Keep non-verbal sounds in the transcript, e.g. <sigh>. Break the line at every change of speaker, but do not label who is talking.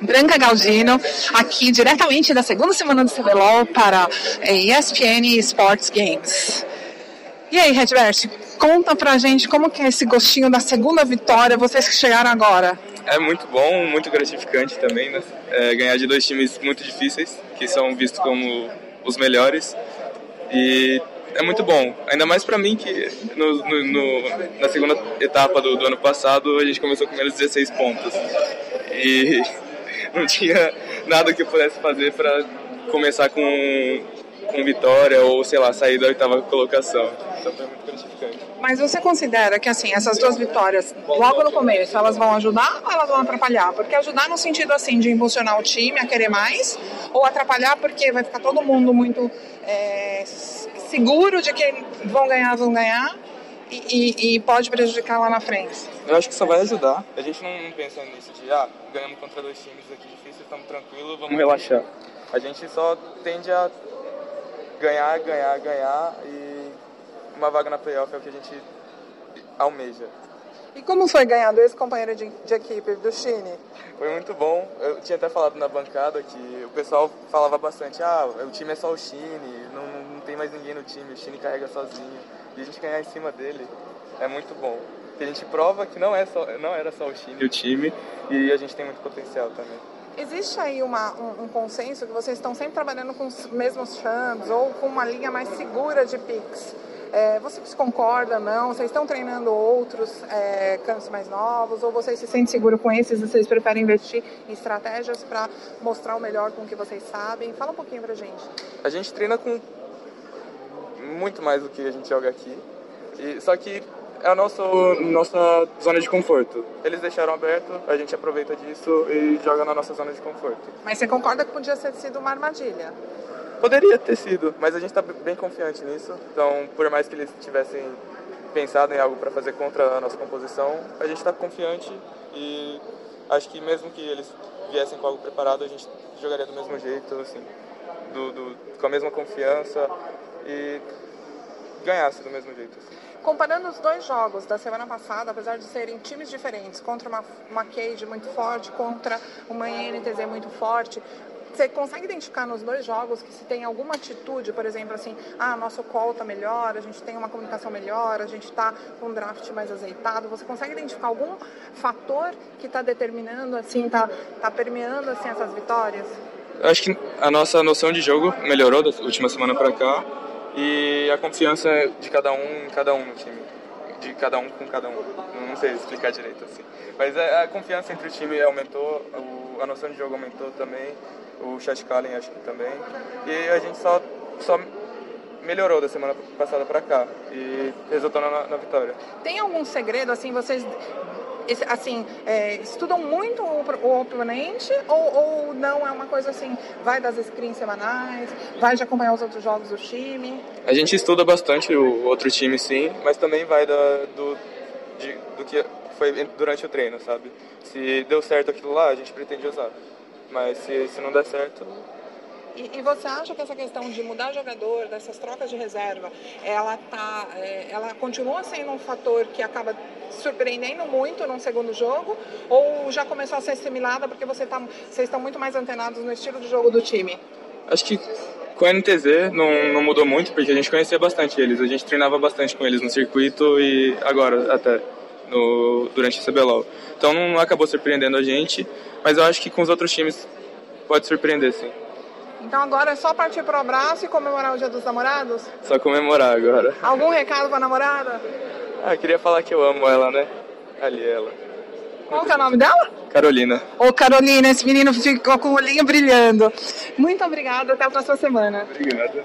Branca Galdino, aqui diretamente da segunda semana do CBLOL para é, ESPN Sports Games. E aí, Redbert, conta pra gente como que é esse gostinho da segunda vitória, vocês que chegaram agora.
É muito bom, muito gratificante também, né? É, ganhar de dois times muito difíceis, que são vistos como os melhores. E é muito bom, ainda mais para mim que no, no, no, na segunda etapa do, do, ano passado a gente começou com menos 16 pontos. E <laughs> não tinha nada que eu pudesse fazer para começar com, com vitória ou, sei lá, sair da oitava colocação. Então foi muito gratificante.
Mas você considera que, assim, essas duas vitórias, logo no começo, elas vão ajudar ou elas vão atrapalhar? Porque ajudar no sentido, assim, de impulsionar o time a querer mais, ou atrapalhar porque vai ficar todo mundo muito é, seguro de que vão ganhar, vão ganhar, e, e, pode prejudicar lá na frente?
Eu acho que só vai ajudar. A gente não pensa nisso de, ah, ganhamos contra dois times aqui difíceis, estamos tranquilos, vamos relaxar. A gente só tende a ganhar, ganhar, ganhar e uma vaga na playoff é o que a gente almeja.
E como foi ganhar dois companheiros de, de, equipe do Chine?
Foi muito bom. Eu tinha até falado na bancada que o pessoal falava bastante, ah, o time é só o Chine, não, mais ninguém no time, o Chine carrega sozinho e a gente ganhar em cima dele é muito bom. Porque a gente prova que não, é só, não era só o time, o time e a gente tem muito potencial também.
Existe aí uma, um, um, consenso que vocês estão sempre trabalhando com os mesmos chams ou com uma linha mais segura de picks. É, vocês concordam, não? Vocês estão treinando outros é, campos mais novos? Ou vocês se sentem seguros com esses e vocês preferem investir em estratégias para mostrar o melhor com o que vocês sabem? Fala um pouquinho pra gente.
A gente treina com muito mais do que a gente joga aqui. E, só que é a nossa, nossa zona de conforto. Eles deixaram aberto, a gente aproveita disso e joga na nossa zona de conforto.
Mas você concorda que podia ter sido uma armadilha?
Poderia ter sido, mas a gente está bem confiante nisso. Então, por mais que eles tivessem pensado em algo para fazer contra a nossa composição, a gente está confiante e acho que mesmo que eles viessem com algo preparado, a gente jogaria do mesmo jeito, assim, do, do com a mesma confiança e ganhasse do mesmo jeito. Assim.
Comparando os dois jogos da semana passada, apesar de serem times diferentes, contra uma, uma Cage muito forte, contra uma NTZ muito forte, você consegue identificar nos dois jogos que se tem alguma atitude, por exemplo, assim, ah, nosso call tá melhor, a gente tem uma comunicação melhor, a gente está com um draft mais azeitado. Você consegue identificar algum fator que está determinando, assim, tá, tá permeando assim essas vitórias?
Eu acho que a nossa noção de jogo melhorou da última semana para cá e a confiança de cada um em cada um no time, de cada um com cada um. Não sei explicar direito assim, mas a, confiança entre o time aumentou, a noção de jogo aumentou também, o Chat Kallen acho que também, e a gente só só melhorou da semana passada para cá e resultou na, na, vitória.
Tem algum segredo assim vocês assim, é, estudam muito o, o oponente ou, ou, não é uma coisa assim, vai das screens semanais, vai de acompanhar os outros jogos do time?
A gente estuda bastante o outro time sim, mas também vai da, do, de, do que foi durante o treino, sabe? Se deu certo aquilo lá, a gente pretende usar. Mas se, se não der certo,
e, e, você acha que essa questão de mudar jogador, dessas trocas de reserva, ela tá, é, ela continua sendo um fator que acaba surpreendendo muito no segundo jogo? Ou já começou a ser assimilada porque você tá, vocês estão muito mais antenados no estilo de jogo do time?
Acho que com a NTZ não, não mudou muito, porque a gente conhecia bastante eles. A gente treinava bastante com eles no circuito e agora até. No, durante a CBLOL. Então não acabou surpreendendo a gente, mas eu acho que com os outros times pode surpreender sim.
Então agora é só partir pro abraço e comemorar o Dia dos Namorados?
Só comemorar agora.
Algum recado pra namorada?
Ah, queria falar que eu amo ela, né? Ali ela.
Qual que é o nome dela?
Carolina.
Ô Carolina, esse menino ficou com o olhinho brilhando. Muito obrigada, até a próxima semana.
Obrigada.